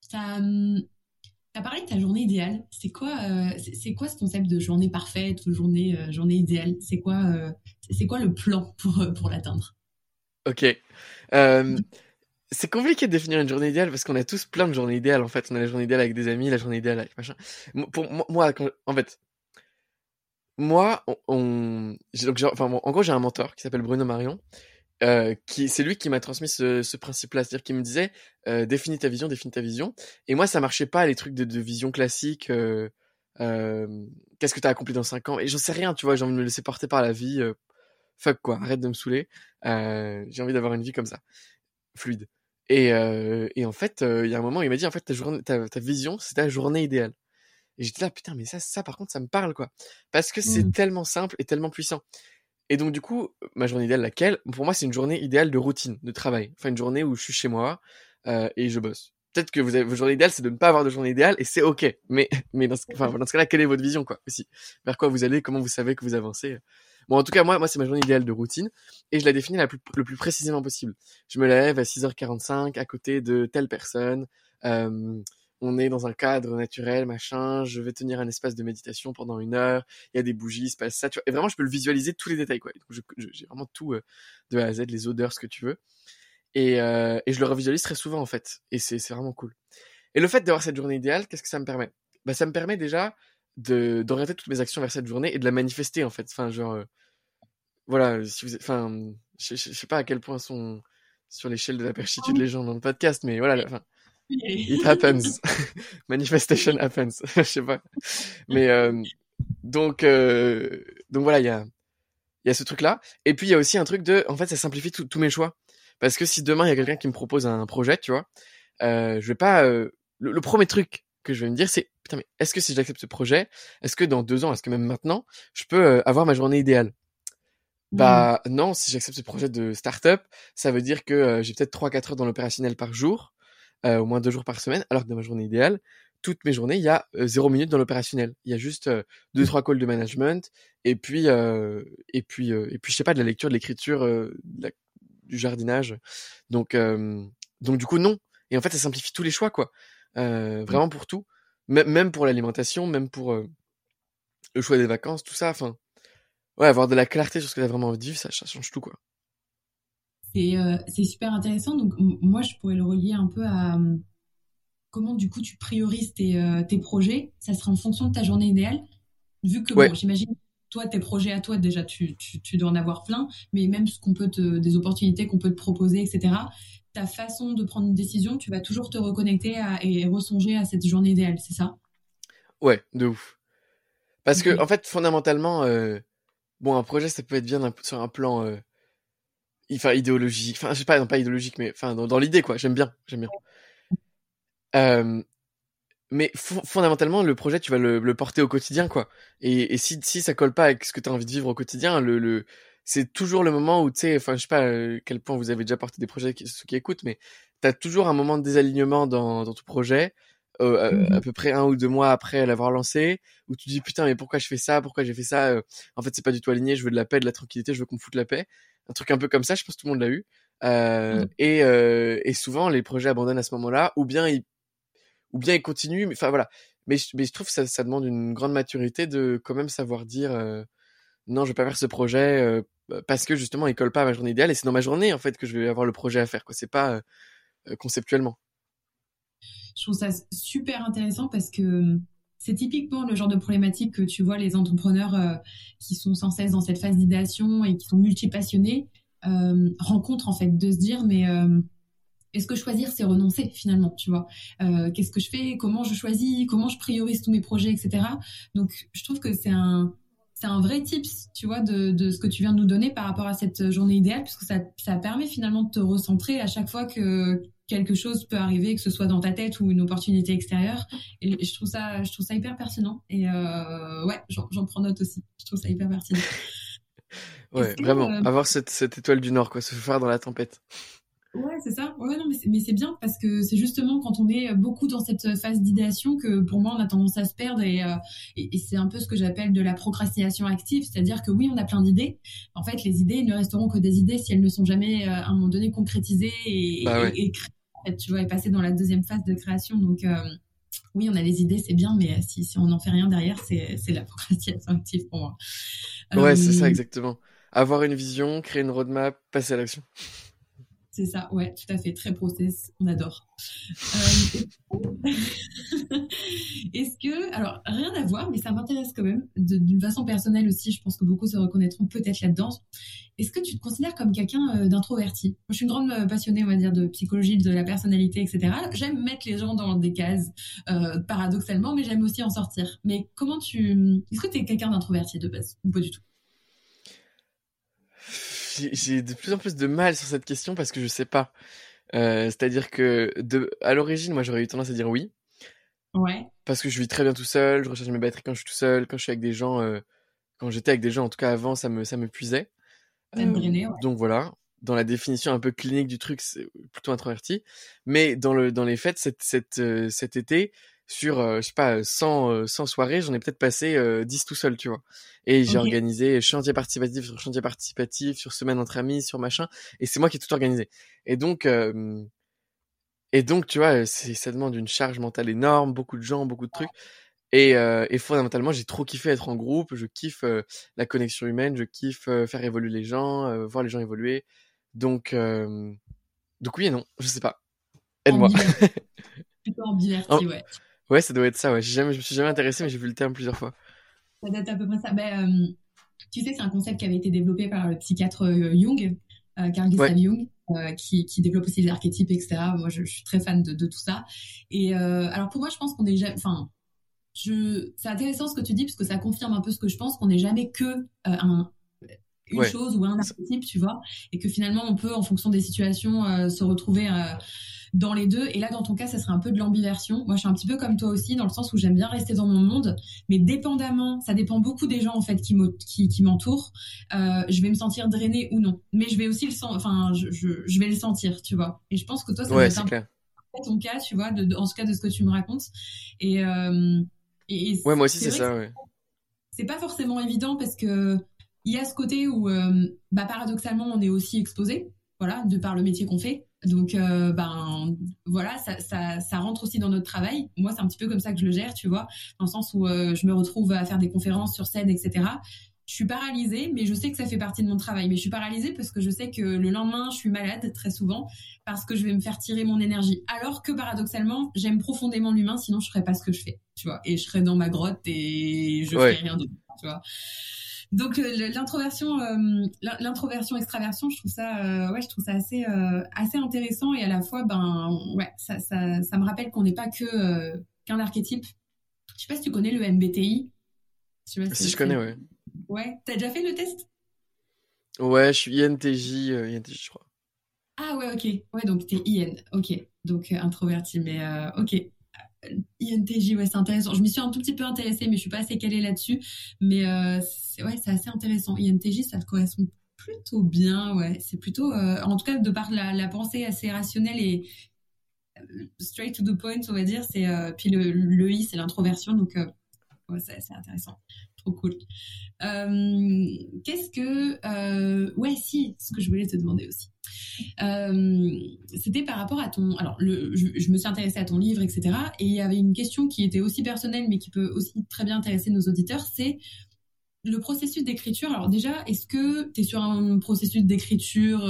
Ça, hum, tu as parlé de ta journée idéale. C'est quoi, euh, c'est quoi ce concept de journée parfaite ou journée, euh, journée idéale? C'est quoi, euh, c'est quoi le plan pour, pour l'atteindre? Ok. c'est compliqué de définir une journée idéale parce qu'on a tous plein de journées idéales en fait. On a la journée idéale avec des amis, la journée idéale avec machin. Pour moi, en fait, moi, on, donc, enfin, en gros, j'ai un mentor qui s'appelle Bruno Marion euh, qui c'est lui qui m'a transmis ce, ce principe-là, c'est-à-dire qu'il me disait euh, définis ta vision, définis ta vision. Et moi, ça marchait pas les trucs de, de vision classique. Euh, euh Qu'est-ce que t'as accompli dans 5 ans? Et j'en sais rien, tu vois. J'ai envie de me laisser porter par la vie. Euh, fuck quoi, arrête de me saouler. j'ai envie d'avoir une vie comme ça, fluide. Et, et en fait, il y a un moment, il m'a dit en fait ta journée, ta, ta vision, c'est ta journée idéale. Et j'étais là, putain, mais ça, ça, par contre, ça me parle, quoi. Parce que c'est mmh. tellement simple et tellement puissant. Et donc, du coup, ma journée idéale, laquelle? Pour moi, c'est une journée idéale de routine, de travail. Enfin, une journée où je suis chez moi euh, et je bosse. peut-être que vous avez votre journée idéale, c'est de ne pas avoir de journée idéale et c'est ok. Mais mais dans ce, dans ce cas-là, quelle est votre vision quoi aussi? Vers quoi vous allez? Comment vous savez que vous avancez? Bon, en tout cas, moi, moi, c'est ma journée idéale de routine et je la définis la plus, le plus précisément possible. Je me lève à 6h45 à côté de telle personne. Euh, on est dans un cadre naturel, machin. Je vais tenir un espace de méditation pendant une heure. Il y a des bougies, il se passe ça. Et vraiment, je peux le visualiser tous les détails, quoi. J'ai vraiment tout euh, de A à Z, les odeurs, ce que tu veux. Et, euh, et je le revisualise très souvent en fait. Et c'est vraiment cool. Et le fait d'avoir cette journée idéale, qu'est-ce que ça me permet? Bah, Ça me permet déjà d'orienter toutes mes actions vers cette journée et de la manifester en fait. Enfin, genre, euh, voilà, si vous, enfin, je, je, sais pas à quel point sont sur l'échelle de la perchitude les gens dans le podcast, mais voilà, it happens, manifestation happens, je sais pas. Mais euh, donc, euh, donc voilà, il y a il y a ce truc là. Et puis il y a aussi un truc de, en fait, ça simplifie tous mes choix. Parce que si demain il y a quelqu'un qui me propose un projet, tu vois, euh, je vais pas. Le, premier truc que je vais me dire, c'est putain, mais est-ce que si j'accepte ce projet, est-ce que dans deux ans, est-ce que même maintenant, je peux avoir ma journée idéale? Bah mmh. non, si j'accepte ce projet de start-up, ça veut dire que euh, j'ai peut-être trois quatre heures dans l'opérationnel par jour, au moins deux jours par semaine, alors que dans ma journée idéale, toutes mes journées, il y a zéro minute dans l'opérationnel. Il y a juste deux trois calls de management et puis et puis et puis je sais pas de la lecture, de l'écriture, la du jardinage. Donc, euh, donc du coup, non. Et en fait, ça simplifie tous les choix, quoi. Euh, vraiment pour tout. même pour l'alimentation, même pour euh, le choix des vacances, tout ça. Enfin, ouais, avoir de la clarté sur ce que tu as vraiment envie de vivre, ça, change tout, quoi. C'est super intéressant. Donc, moi, je pourrais le relier un peu à comment, du coup, tu priorises tes, tes projets. Ça sera en fonction de ta journée idéale. Vu que, bon, j'imagine toi, tes projets à toi, déjà, tu, tu, dois en avoir plein, mais même ce qu'on peut te, des opportunités qu'on peut te proposer, etc. Ta façon de prendre une décision, tu vas toujours te reconnecter et ressonger à cette journée idéale, c'est ça? Ouais, de ouf. Parce que, en fait, fondamentalement, euh, bon, un projet, ça peut être bien sur un plan, euh, enfin, idéologique, enfin, je sais pas, non, pas idéologique, mais enfin, dans, l'idée, quoi. J'aime bien, j'aime bien. Euh, mais fondamentalement le projet tu vas le, le, porter au quotidien quoi. Et, et si si ça colle pas avec ce que tu as envie de vivre au quotidien le, le c'est toujours le moment où tu sais enfin je sais pas euh, quel point vous avez déjà porté des projets ceux qui écoutent mais tu as toujours un moment de désalignement dans dans ton projet euh, mmh à, peu près un ou deux mois après l'avoir lancé où tu dis putain mais pourquoi je fais ça? Pourquoi j'ai fait ça? Euh, en fait c'est pas du tout aligné je veux de la paix de la tranquillité je veux qu'on me foute la paix un truc un peu comme ça je pense que tout le monde l'a eu euh, mmh. et, euh, et souvent les projets abandonnent à ce moment-là ou bien ils ou bien il continue. Mais enfin voilà. Mais, mais je trouve que ça, ça, demande une grande maturité de quand même savoir dire euh, non, je vais pas faire ce projet euh, parce que justement il colle pas à ma journée idéale et c'est dans ma journée en fait que je vais avoir le projet à faire. Quoi, c'est pas euh, conceptuellement. Je trouve ça super intéressant parce que c'est typiquement le genre de problématique que tu vois les entrepreneurs qui sont sans cesse dans cette phase d'idéation et qui sont multipassionnés rencontrent en fait de se dire mais est-ce que choisir, c'est renoncer finalement, tu vois? Euh, Qu'est-ce que je fais? Comment je choisis? Comment je priorise tous mes projets, etc. Donc, je trouve que c'est un c'est un vrai tips, tu vois, de, de ce que tu viens de nous donner par rapport à cette journée idéale, puisque ça, ça permet finalement de te recentrer à chaque fois que quelque chose peut arriver, que ce soit dans ta tête ou une opportunité extérieure. Et je trouve ça, je trouve ça hyper pertinent. Et euh, ouais, j'en prends note aussi. Je trouve ça hyper pertinent. ouais, vraiment. Euh, avoir cette, cette étoile du Nord, quoi, se faire dans la tempête. Ouais, c'est ça. Ouais, non, mais c'est bien parce que c'est justement quand on est beaucoup dans cette phase d'idéation que pour moi on a tendance à se perdre et, euh, et, c'est un peu ce que j'appelle de la procrastination active, c'est-à-dire que oui, on a plein d'idées. En fait, les idées ne resteront que des idées si elles ne sont jamais euh, à un moment donné concrétisées et, bah et, en fait, tu vois, et passer dans la deuxième phase de création. Donc euh, oui, on a des idées, c'est bien, mais si, si on n'en fait rien derrière, c'est la procrastination active pour moi. Ouais, c'est ça exactement. Avoir une vision, créer une roadmap, passer à l'action. C'est ça, ouais, tout à fait, très process, on adore. Euh, est-ce que, alors rien à voir, mais ça m'intéresse quand même, d'une façon personnelle aussi, je pense que beaucoup se reconnaîtront peut-être là-dedans. Est-ce que tu te considères comme quelqu'un euh, d'introverti? Moi, je suis une grande euh, passionnée, on va dire, de psychologie, de la personnalité, etc. J'aime mettre les gens dans des cases, paradoxalement, mais j'aime aussi en sortir. Mais comment tu... Est-ce que tu es quelqu'un d'introverti de base? Ou pas du tout? J'ai de plus en plus de mal sur cette question parce que je sais pas. Euh, c'est-à-dire que de, à l'origine, moi, j'aurais eu tendance à dire oui. Ouais. Parce que je vis très bien tout seul, je recharge mes batteries quand je suis tout seul, quand je suis avec des gens, euh, quand j'étais avec des gens, en tout cas avant, ça me, ça me puisait. Euh, Donc voilà. dans la définition un peu clinique du truc, c'est plutôt introverti. Mais dans le dans les fêtes, cet, cet, euh, cet été, sur euh, je sais pas 100, 100 soirées, j'en ai peut-être passé 10 tout seul, tu vois. Et j'ai organisé chantier participatif sur chantier participatif, sur semaine entre amis, sur machin. Et c'est moi qui ai tout organisé. Et donc et donc tu vois, ça demande une charge mentale énorme, beaucoup de gens, beaucoup de trucs. Et, euh, et fondamentalement, j'ai trop kiffé être en groupe. Je kiffe euh, la connexion humaine. Je kiffe euh, faire évoluer les gens, euh, voir les gens évoluer. Donc, donc oui et non, je sais pas. Aide-moi. Plutôt ambiverti, ouais. Ouais, ça doit être ça. Ouais. Jamais, je me suis jamais intéressé, mais j'ai vu le terme plusieurs fois. Ça doit être à peu près ça. Ben, tu sais, c'est un concept qui avait été développé par le psychiatre Jung, Carl Gustav Jung. qui, qui, développe aussi les archétypes, etc. Moi, je, je suis très fan de, de tout ça. Et alors pour moi, je pense qu'on est, enfin, je, c'est intéressant ce que tu dis parce que ça confirme un peu ce que je pense qu'on n'est jamais que euh, un, une chose ou un archétype, tu vois, et que finalement on peut, en fonction des situations, euh, se retrouver euh, dans les deux. Et là, dans ton cas, ça serait un peu de l'ambiversion. Moi, je suis un petit peu comme toi aussi, dans le sens où j'aime bien rester dans mon monde, mais dépendamment, ça dépend beaucoup des gens en fait qui, qui, qui m'entourent. je vais me sentir drainée ou non, mais je vais aussi le sentir. Enfin, je, je, je, vais le sentir, tu vois. Et je pense que toi, ça ouais, c'est clair. ton cas, tu vois, de, en ce cas de ce que tu me racontes. Et ouais, moi aussi, c'est ça, ouais. C'est pas forcément évident parce que il y a ce côté où, euh, bah, paradoxalement, on est aussi exposé, voilà, de par le métier qu'on fait. Donc, euh, ben, voilà, ça, ça, ça, rentre aussi dans notre travail. Moi, c'est un petit peu comme ça que je le gère, tu vois, dans le sens où euh, je me retrouve à faire des conférences sur scène, etc je suis paralysée, mais je sais que ça fait partie de mon travail. Mais je suis paralysée parce que je sais que le lendemain, je suis malade très souvent parce que je vais me faire tirer mon énergie. Alors que paradoxalement, j'aime profondément l'humain, sinon je ferais pas ce que je fais, tu vois. Et je serais dans ma grotte et je ferais rien d'autre, tu vois. Donc euh, l'introversion, euh, l'introversion extraversion, je trouve ça, euh, ouais, je trouve ça assez, assez intéressant et à la fois, ben, ouais, ça, ça, ça me rappelle qu'on n'est pas que qu'un archétype. Je sais pas si tu connais le MBTI. si je connais, ouais. Ouais, t'as déjà fait le test? Ouais, je suis INTJ, euh, INTJ, je crois. Ah ouais, ok. Ouais, donc t'es IN, ok. Donc euh, introverti, mais euh, ok. INTJ, ouais, c'est intéressant. Je m'y suis un tout petit peu intéressée, mais je suis pas assez calée là-dessus. Mais c'est, ouais, c'est assez intéressant. INTJ, ça correspond plutôt bien, ouais. C'est plutôt, en tout cas, de par la, pensée assez rationnelle et straight to the point, on va dire. C'est puis le, le I, c'est l'introversion, donc ouais, c'est intéressant trop cool. Euh, qu'est-ce que... Euh, ouais, si, ce que je voulais te demander aussi. Euh, c'était par rapport à ton... Alors, je, me suis intéressée à ton livre, etc. Et il y avait une question qui était aussi personnelle, mais qui peut aussi très bien intéresser nos auditeurs, c'est le processus d'écriture. Alors déjà, est-ce que tu es sur un processus d'écriture,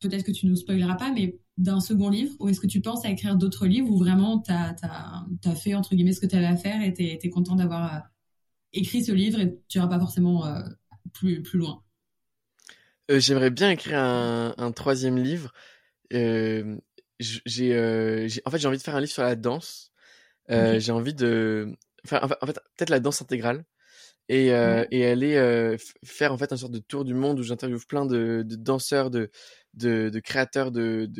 peut-être que tu ne nous spoileras pas, mais d'un second livre Ou est-ce que tu penses à écrire d'autres livres ou vraiment tu as, as, fait, entre guillemets, ce que tu avais à faire et tu es, content d'avoir écris ce livre et tu n'iras pas forcément euh, plus, plus loin. Euh, J'aimerais bien écrire un, un troisième livre. Euh, j'ai, en fait, j'ai envie de faire un livre sur la danse. J'ai envie de, enfin, en fait, peut-être la danse intégrale. Et, et aller faire en fait un sorte de tour du monde où j'interviewe plein de, de danseurs, de, de, de créateurs de,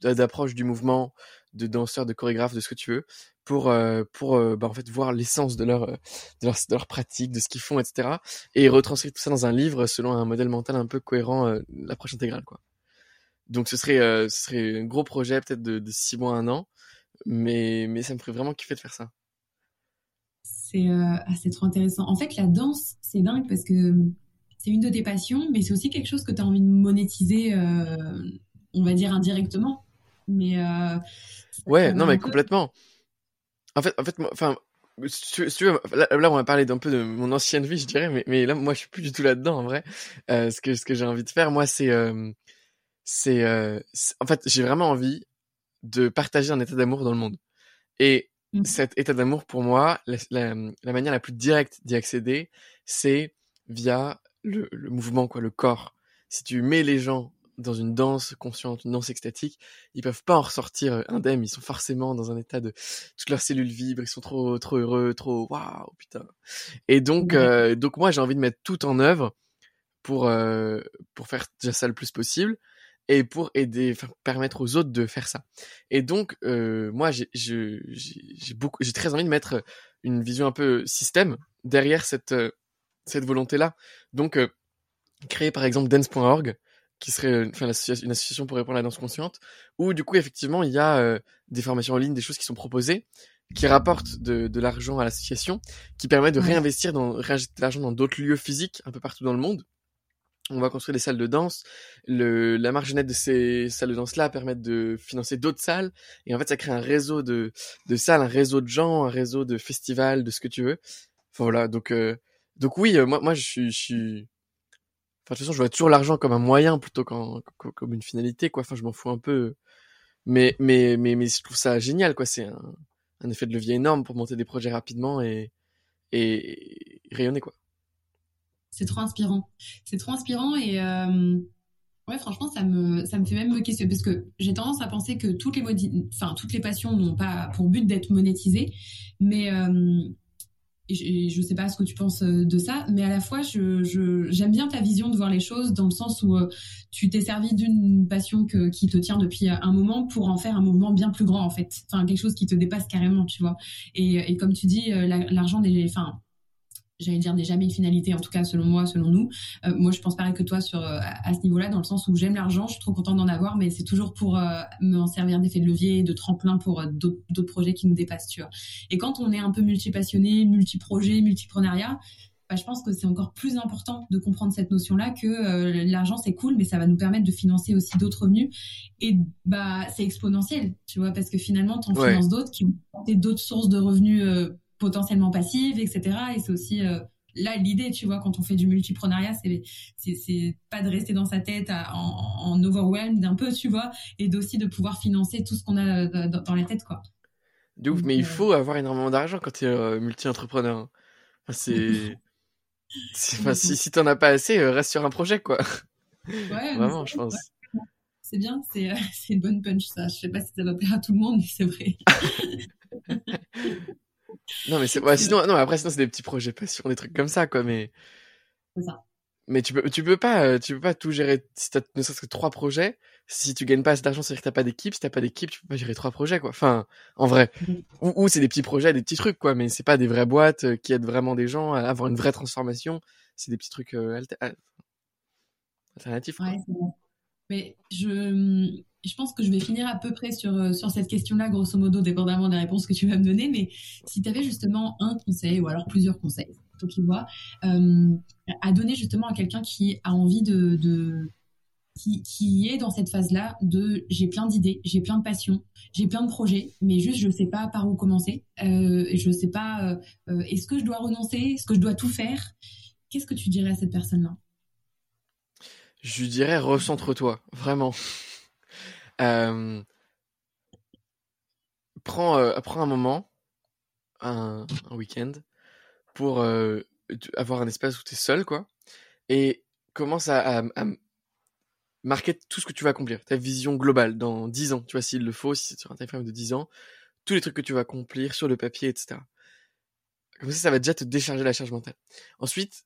d'approche du mouvement, de danseurs, de chorégraphes, de ce que tu veux, pour euh, pour euh, bah, en fait voir l'essence de leur, euh, de leur de leur pratique, de ce qu'ils font, etc. Et retranscrire tout ça dans un livre selon un modèle mental un peu cohérent, l'approche intégrale, quoi. Donc ce serait ce serait un gros projet peut-être de, de six mois un an, mais mais ça me ferait vraiment kiffer de faire ça. C'est ah, c'est trop intéressant. En fait, la danse, c'est dingue parce que c'est une de tes passions, mais c'est aussi quelque chose que tu as envie de monétiser, on va dire indirectement. Mais ouais, non, mais complètement. En fait, en fait, enfin, si tu veux, là, là, on va parler d'un peu de mon ancienne vie, je dirais, mais, mais là, moi, je suis plus du tout là-dedans, en vrai. Euh, ce que, ce que j'ai envie de faire, moi, c'est, euh, c'est, euh, en fait, j'ai vraiment envie de partager un état d'amour dans le monde. Et mmh. cet état d'amour, pour moi, la, la, la, manière la plus directe d'y accéder, c'est via le, le mouvement, quoi, le corps. Si tu mets les gens dans une danse consciente, une danse extatique, ils peuvent pas en ressortir euh, indemnes. Ils sont forcément dans un état de toutes leurs cellules vibrent, ils sont trop trop heureux, trop waouh putain. Et donc euh, donc moi j'ai envie de mettre tout en œuvre pour euh, pour faire déjà ça le plus possible et pour aider, permettre aux autres de faire ça. Et donc euh, moi j'ai j'ai beaucoup j'ai très envie de mettre une vision un peu système derrière cette cette volonté là. Donc créer par exemple dance.org qui serait enfin une association pour répondre à la danse consciente, où du coup effectivement il y a des formations en ligne, des choses qui sont proposées, qui rapportent de, de l'argent à l'association, qui permettent de réinvestir dans réinjecter de l'argent dans d'autres lieux physiques un peu partout dans le monde. On va construire des salles de danse. Le, la marge nette de ces salles de danse-là permettent de financer d'autres salles. Et en fait, ça crée un réseau de, de salles, un réseau de gens, un réseau de festivals, de ce que tu veux. Enfin voilà. Donc, euh, donc oui, euh, moi, moi, je suis, je suis. Enfin, de toute façon, je vois toujours l'argent comme un moyen plutôt qu'en, comme une finalité, quoi. Enfin, je m'en fous un peu. Mais, mais, mais, mais je trouve ça génial, quoi. C'est un, un effet de levier énorme pour monter des projets rapidement et, et, rayonner, quoi. C'est trop inspirant. C'est trop inspirant et euh, ouais, franchement, ça me, ça me fait même me questionner parce que j'ai tendance à penser que toutes les, enfin, toutes les passions n'ont pas pour but d'être monétisées, mais euh, et je, ne sais pas ce que tu penses euh, de ça, mais à la fois, je, j'aime bien ta vision de voir les choses dans le sens où euh, tu t'es servi d'une passion que, qui te tient depuis un moment pour en faire un mouvement bien plus grand en fait, enfin quelque chose qui te dépasse carrément, tu vois. Et, et comme tu dis, euh, l'argent enfin j'allais dire, n'est jamais une finalité, en tout cas selon moi, selon nous. Euh, moi, je pense pareil que toi sur euh, à ce niveau-là, dans le sens où j'aime l'argent, je suis trop contente d'en avoir, mais c'est toujours pour euh, me en servir d'effet de levier, de tremplin pour d'autres projets qui nous dépassent, tu vois. Et quand on est un peu multi-passionné, multi-projet, multiprenariat, bah, je pense que c'est encore plus important de comprendre cette notion-là que l'argent c'est cool, mais ça va nous permettre de financer aussi d'autres revenus. Et bah c'est exponentiel, tu vois, parce que finalement, tu en finances d'autres qui ont d'autres sources de revenus potentiellement passive, etc. Et c'est aussi euh, là l'idée, tu vois, quand on fait du multiprenariat, c'est c'est pas de rester dans sa tête en, en overwhelmed un peu, tu vois, et aussi de pouvoir financer tout ce qu'on a euh, dans, la tête, quoi. De ouf, mais il euh, faut avoir énormément d'argent quand tu es multi-entrepreneur. Hein. c'est enfin, si, si t'en as pas assez, reste sur un projet, quoi. Ouais, Vraiment, je pense. C'est bien, c'est une bonne punch, ça. Je sais pas si ça va plaire à tout le monde, mais c'est vrai. Non, mais c'est, ouais, sinon, non, après, sinon, c'est des petits projets passion, des trucs comme ça, quoi, mais. C'est ça. Mais tu peux, tu peux pas, euh, tu peux pas tout gérer, si t'as ne serait-ce que trois projets, si tu gagnes pas assez d'argent, c'est-à-dire que t'as pas d'équipe, si t'as pas d'équipe, tu peux pas gérer trois projets, quoi. Enfin, en vrai. Mm-hmm. Ou, c'est des petits projets, des petits trucs, quoi, mais c'est pas des vraies boîtes euh, qui aident vraiment des gens à avoir une vraie transformation. C'est des petits trucs euh, alternatifs. Ouais, mais je, je pense que je vais finir à peu près sur, euh, sur cette question-là, grosso modo, dépendamment des réponses que tu vas me donner. Mais si tu avais justement un conseil, ou alors plusieurs conseils, toi qui vois, euh, à donner justement à quelqu'un qui a envie de, de qui, qui, est dans cette phase-là de j'ai plein d'idées, j'ai plein de passions, j'ai plein de projets, mais juste je sais pas par où commencer, euh, je sais pas euh, euh, est-ce que je dois renoncer, est-ce que je dois tout faire? Qu'est-ce que tu dirais à cette personne-là? Je dirais recentre-toi, vraiment. Euh, prends, euh, prends un moment, un, un week-end, pour euh, avoir un espace où tu es seul, quoi, et commence à, à, marquer tout ce que tu vas accomplir, ta vision globale dans 10 ans, tu vois, s'il le faut, si c'est sur un timeframe de 10 ans, tous les trucs que tu vas accomplir sur le papier, etc. Comme ça, ça va déjà te décharger la charge mentale. Ensuite,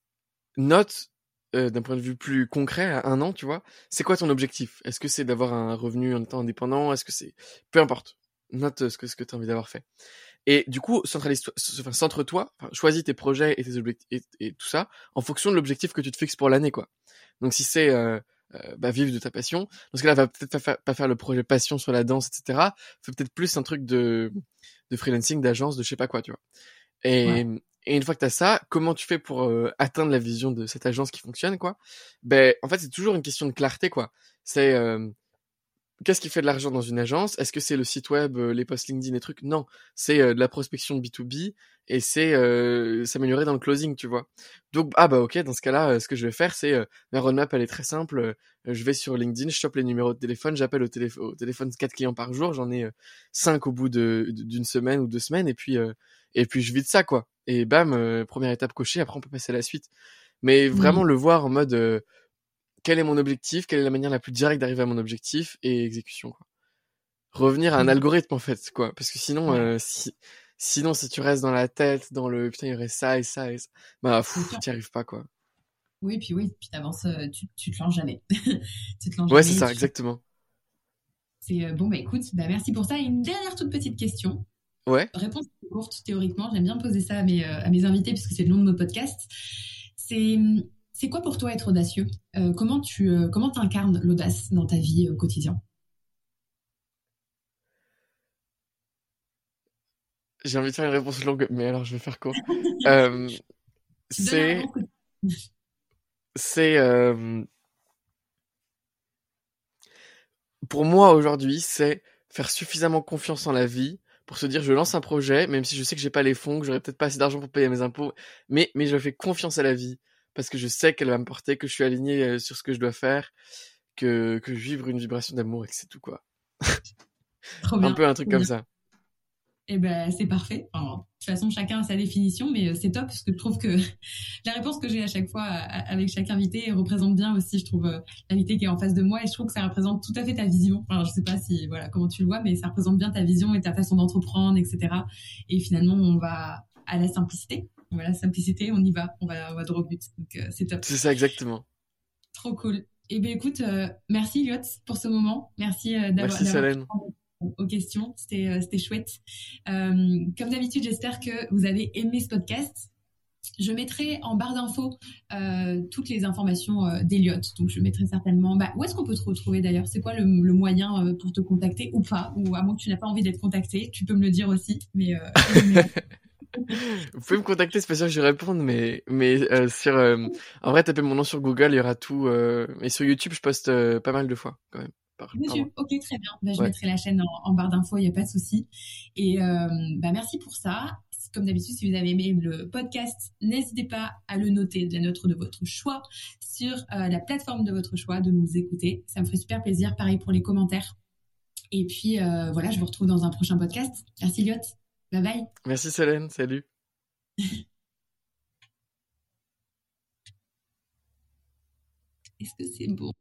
note euh, d'un point de vue plus concret, à un an, tu vois, c'est quoi ton objectif? Est-ce que c'est d'avoir un revenu en étant indépendant? Est-ce que c'est... Peu importe. Note ce que, ce que tu as envie d'avoir fait. Et du coup, centralise enfin, centre-toi, choisis tes projets et tes objectifs et, tout ça en fonction de l'objectif que tu te fixes pour l'année, quoi. Donc si c'est euh, euh, bah, vivre de ta passion, dans ce cas-là, va peut-être pas, pas faire le projet passion sur la danse, etc. Fais peut-être plus un truc de, de freelancing, d'agence, de je sais pas quoi, tu vois. Et, et une fois que tu as ça, comment tu fais pour euh, atteindre la vision de cette agence qui fonctionne, quoi? Ben, en fait, c'est toujours une question de clarté, quoi. C'est euh, qu'est-ce qui fait de l'argent dans une agence? Est-ce que c'est le site web, euh, les posts LinkedIn et trucs? Non, c'est de la prospection de B2B et c'est s'améliorer dans le closing, tu vois. Donc, ah bah ok, dans ce cas-là, ce que je vais faire, c'est ma roadmap, elle est très simple. je vais sur LinkedIn, je chope les numéros de téléphone, j'appelle au, au, téléphone 4 clients par jour, j'en ai 5 au bout d'une semaine ou deux semaines, et puis et puis je vide ça, quoi et bam, euh, première étape cochée, après on peut passer à la suite. Mais vraiment le voir en mode euh, quel est mon objectif, quelle est la manière la plus directe d'arriver à mon objectif et exécution quoi. Revenir à un algorithme en fait quoi, parce que sinon euh, si sinon si tu restes dans la tête, dans le putain il y aurait ça et ça et ça, bah fou, tu n'y arrives pas quoi. Oui, puis oui, puis t'avances, tu, tu te lances jamais. tu te lances ouais, c'est ça, exactement. C'est bon, bah écoute, bah merci pour ça. Et une dernière toute petite question. Ouais. Réponse courte théoriquement. J'aime bien poser ça à mes, euh, à mes invités puisque c'est le nom de mon podcast. C'est c'est quoi pour toi être audacieux? Comment tu comment incarnes l'audace dans ta vie au quotidien J'ai envie de faire une réponse longue, mais alors je vais faire court. c'est c'est pour moi aujourd'hui, c'est faire suffisamment confiance en la vie pour se dire je lance un projet, même si je sais que j'ai pas les fonds, que j'aurais peut-être pas assez d'argent pour payer mes impôts, mais mais je fais confiance à la vie parce que je sais qu'elle va me porter, que je suis aligné euh, sur ce que je dois faire, que que je vivre une vibration d'amour et que c'est tout quoi. un peu un truc comme ça eh ben, c'est parfait. de toute façon, chacun a sa définition, mais euh, c'est top parce que je trouve que la réponse que j'ai à chaque fois avec chaque invité représente bien aussi, je trouve, euh, l'invité qui est en face de moi et je trouve que ça représente tout à fait ta vision. Enfin, je sais pas si, voilà, comment tu le vois, mais ça représente bien ta vision et ta façon d'entreprendre, etc. Et finalement, on va à la simplicité. Voilà, simplicité, on y va, on va, on va droit au but. Donc, euh, c'est top. C'est ça, exactement. Trop cool. Eh bien, écoute, merci, Lyot, pour ce moment. Merci d'avoir. Merci, Solène aux questions. C'était euh, chouette. Euh, comme d'habitude, j'espère que vous avez aimé ce podcast. Je mettrai en barre d'infos euh, toutes les informations d'Eliott. Donc, je mettrai certainement. Bah, où est-ce qu'on peut te retrouver d'ailleurs? C'est quoi le, moyen pour te contacter ou pas? Ou à moins que tu n'as pas envie d'être contacté, tu peux me le dire aussi. Mais vous pouvez me contacter, c'est pas sûr que je vais répondre, mais mais sur en vrai, tapez mon nom sur Google, il y aura tout. et sur YouTube, je poste pas mal de fois quand même. Ok, très bien. Bah, je mettrai la chaîne en, barre d'infos, il n'y a pas de souci. Et euh, bah, merci pour ça. Comme d'habitude, si vous avez aimé le podcast, n'hésitez pas à le noter de la note de votre choix sur euh, la plateforme de votre choix, de nous écouter. Ça me ferait super plaisir. Pareil pour les commentaires. Et puis euh, voilà, je vous retrouve dans un prochain podcast. Merci Lyot. Bye bye. Merci Solène. Salut. Est-ce que c'est bon?